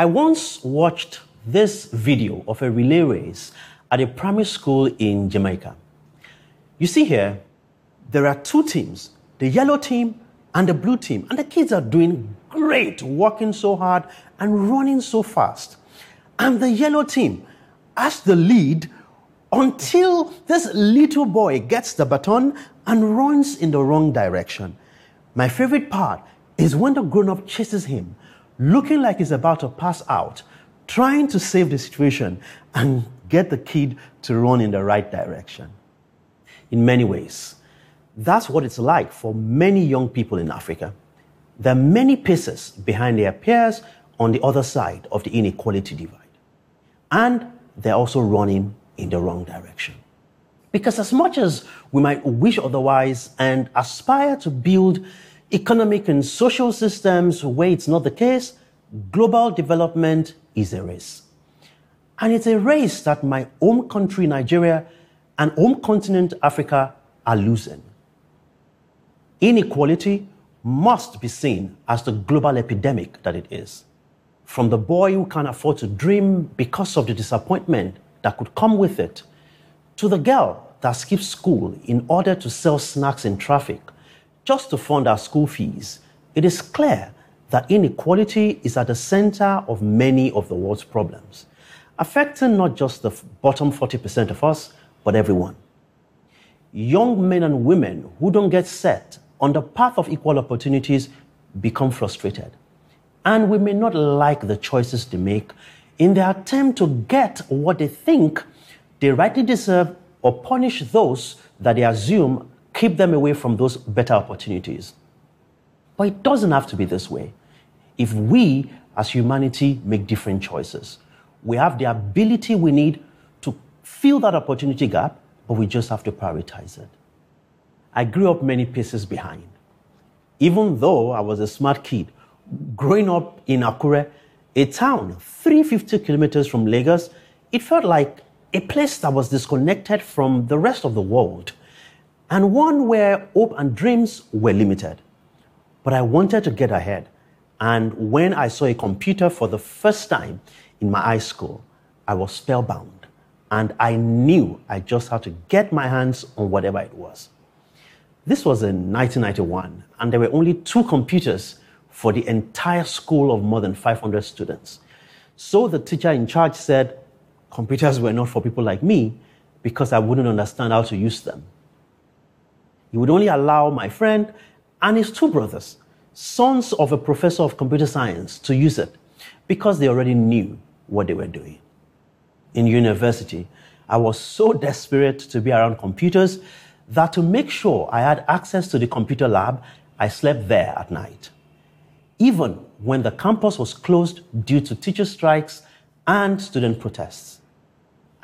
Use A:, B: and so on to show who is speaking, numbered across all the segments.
A: I once watched this video of a relay race at a primary school in Jamaica. You see here, there are two teams the yellow team and the blue team. And the kids are doing great, working so hard and running so fast. And the yellow team has the lead until this little boy gets the baton and runs in the wrong direction. My favorite part is when the grown up chases him, looking like he's about to pass out, trying to save the situation and get the kid to run in the right direction. In many ways, that's what it's like for many young people in Africa. There are many paces behind their peers on the other side of the inequality divide. And they're also running in the wrong direction. Because as much as we might wish otherwise and aspire to build economic and social systems where it's not the case, global development is a race. And it's a race that my home country, Nigeria, and home continent, Africa, are losing. Inequality must be seen as the global epidemic that it is. From the boy who can't afford to dream because of the disappointment that could come with it, to the girl that skips school in order to sell snacks in traffic just to fund our school fees, it is clear that inequality is at the center of many of the world's problems, affecting not just the bottom 40% of us, but everyone. Young men and women who don't get set on the path of equal opportunities become frustrated. And we may not like the choices they make in their attempt to get what they think they rightly deserve or punish those that they assume keep them away from those better opportunities. But it doesn't have to be this way. If we, as humanity, make different choices, we have the ability we need to fill that opportunity gap, but we just have to prioritize it. I grew up many paces behind. Even though I was a smart kid, growing up in Akure, a town 350 kilometers from Lagos, it felt like a place that was disconnected from the rest of the world and one where hope and dreams were limited. But I wanted to get ahead. And when I saw a computer for the first time in my high school, I was spellbound. And I knew I just had to get my hands on whatever it was. This was in 1991, and there were only two computers for the entire school of more than 500 students. So the teacher in charge said computers were not for people like me because I wouldn't understand how to use them. He would only allow my friend and his two brothers, sons of a professor of computer science, to use it because they already knew what they were doing. In university, I was so desperate to be around computers that to make sure I had access to the computer lab, I slept there at night. Even when the campus was closed due to teacher strikes and student protests.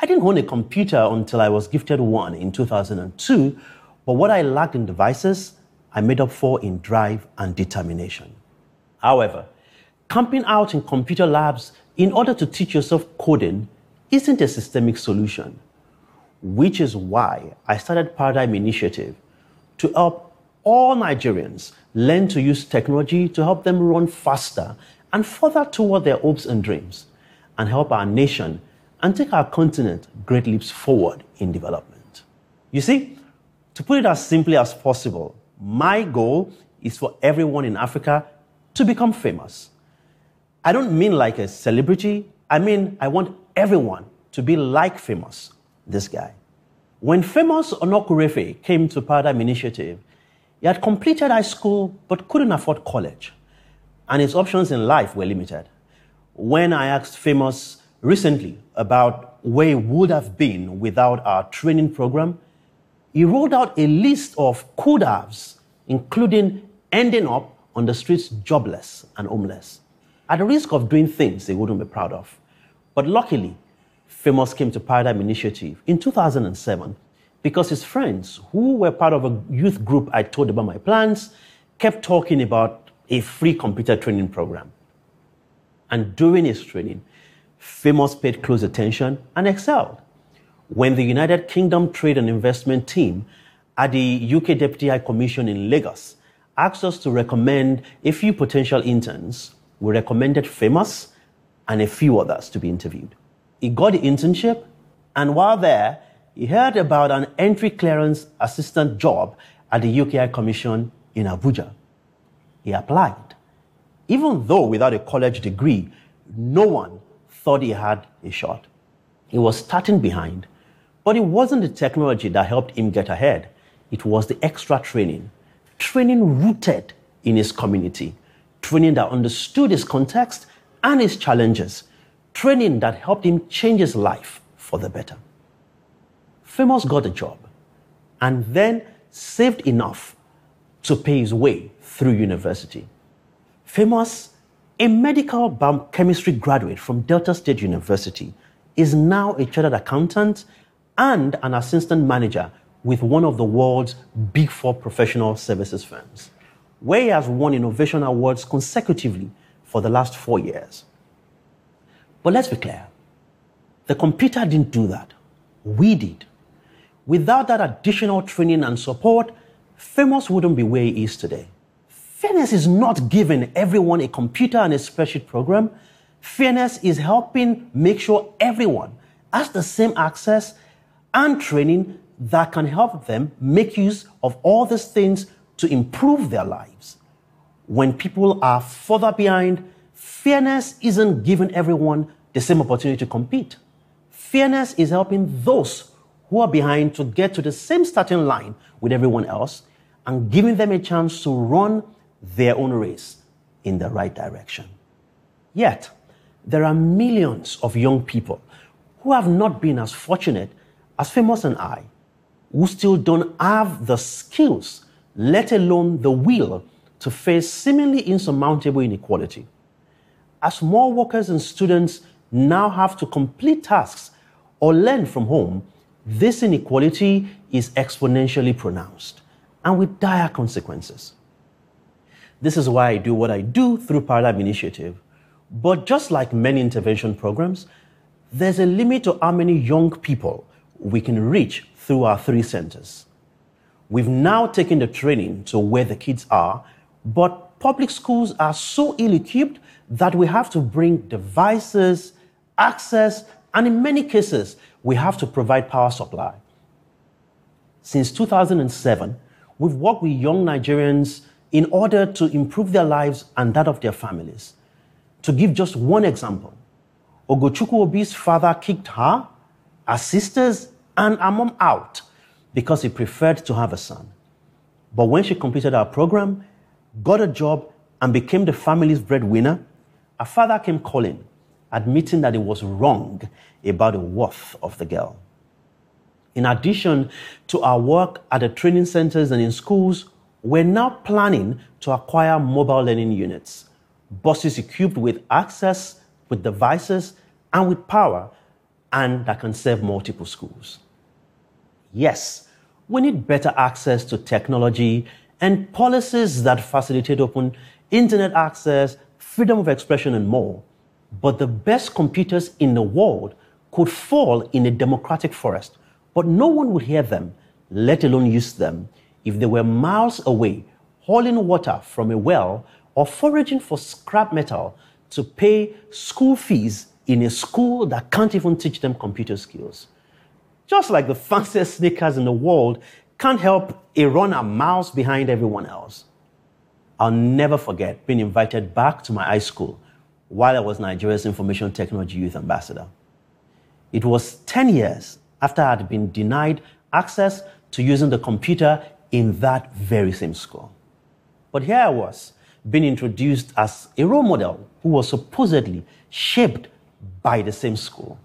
A: I didn't own a computer until I was gifted one in 2002, but what I lacked in devices, I made up for in drive and determination. However, camping out in computer labs in order to teach yourself coding isn't a systemic solution which is why I started Paradigm Initiative to help all Nigerians learn to use technology to help them run faster and further toward their hopes and dreams, and help our nation and take our continent great leaps forward in development. You see, to put it as simply as possible, my goal is for everyone in Africa to become famous. I don't mean like a celebrity, I mean, I want everyone to be like famous this guy. When famous Onokurefe came to Paradigm Initiative, he had completed high school but couldn't afford college, and his options in life were limited. When I asked Famous recently about where he would have been without our training program, he rolled out a list of could haves, including ending up on the streets jobless and homeless, at the risk of doing things they wouldn't be proud of. But luckily, Famous came to Paradigm Initiative in 2007 because his friends, who were part of a youth group I told about my plans, kept talking about a free computer training program. And during his training, Famous paid close attention and excelled. When the United Kingdom Trade and Investment Team at the UK Deputy High Commission in Lagos asked us to recommend a few potential interns, we recommended Famous and a few others to be interviewed. He got the internship, and while there, he heard about an entry clearance assistant job at the UK High Commission in Abuja. He applied. Even though without a college degree, no one thought he had a shot. He was starting behind, but it wasn't the technology that helped him get ahead. It was the extra training, training rooted in his community, training that understood his context and his challenges, training that helped him change his life for the better. Famous got a job and then saved enough to pay his way through university. Famous, a medical biochemistry graduate from Delta State University, is now a chartered accountant and an assistant manager with one of the world's big four professional services firms, where he has won innovation awards consecutively for the last four years. But let's be clear the computer didn't do that. We did. Without that additional training and support, Famous wouldn't be where he is today. Fairness is not giving everyone a computer and a spreadsheet program. Fairness is helping make sure everyone has the same access and training that can help them make use of all these things to improve their lives. When people are further behind, fairness isn't giving everyone the same opportunity to compete. Fairness is helping those who are behind to get to the same starting line with everyone else and giving them a chance to run their own race in the right direction. Yet, there are millions of young people who have not been as fortunate as Famous and I, who still don't have the skills, let alone the will, to face seemingly insurmountable inequality. As more workers and students now have to complete tasks or learn from home, this inequality is exponentially pronounced and with dire consequences. This is why I do what I do through Paradigm Initiative. But just like many intervention programs, there's a limit to how many young people we can reach through our three centers. We've now taken the training to where the kids are, but public schools are so ill equipped that we have to bring devices, access, and in many cases, we have to provide power supply. Since 2007, we've worked with young Nigerians in order to improve their lives and that of their families. To give just one example, Ogochukwu Obi's father kicked her, her sisters, and her mom out because he preferred to have a son. But when she completed our program, got a job, and became the family's breadwinner, her father came calling, admitting that he was wrong about the worth of the girl. In addition to our work at the training centers and in schools, we're now planning to acquire mobile learning units, buses equipped with access, with devices, and with power, and that can serve multiple schools. Yes, we need better access to technology and policies that facilitate open internet access, freedom of expression, and more. But the best computers in the world could fall in a democratic forest but no one would hear them, let alone use them, if they were miles away, hauling water from a well or foraging for scrap metal to pay school fees in a school that can't even teach them computer skills. Just like the fanciest sneakers in the world can't help a runner miles behind everyone else. I'll never forget being invited back to my high school while I was Nigeria's Information Technology Youth Ambassador. It was 10 years after I had been denied access to using the computer in that very same school. But here I was, being introduced as a role model who was supposedly shaped by the same school.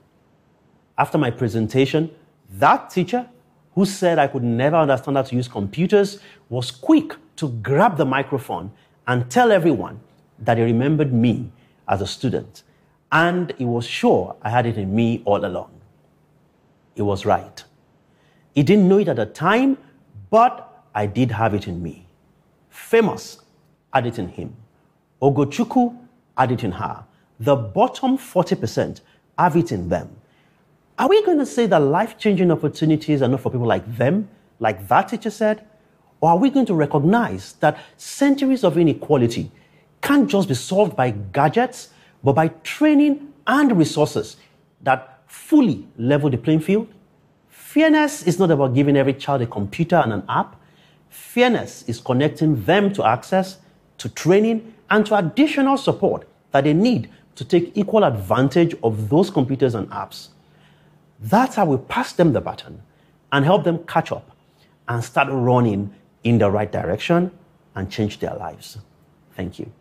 A: After my presentation, that teacher who said I could never understand how to use computers was quick to grab the microphone and tell everyone that he remembered me as a student and he was sure I had it in me all along he was right. He didn't know it at the time, but I did have it in me. Famous had it in him. Ogochukwu had it in her. The bottom 40% have it in them. Are we going to say that life changing opportunities are not for people like them, like that teacher said? Or are we going to recognize that centuries of inequality can't just be solved by gadgets, but by training and resources that fully level the playing field. Fairness is not about giving every child a computer and an app. Fairness is connecting them to access, to training, and to additional support that they need to take equal advantage of those computers and apps. That's how we pass them the baton and help them catch up and start running in the right direction and change their lives. Thank you.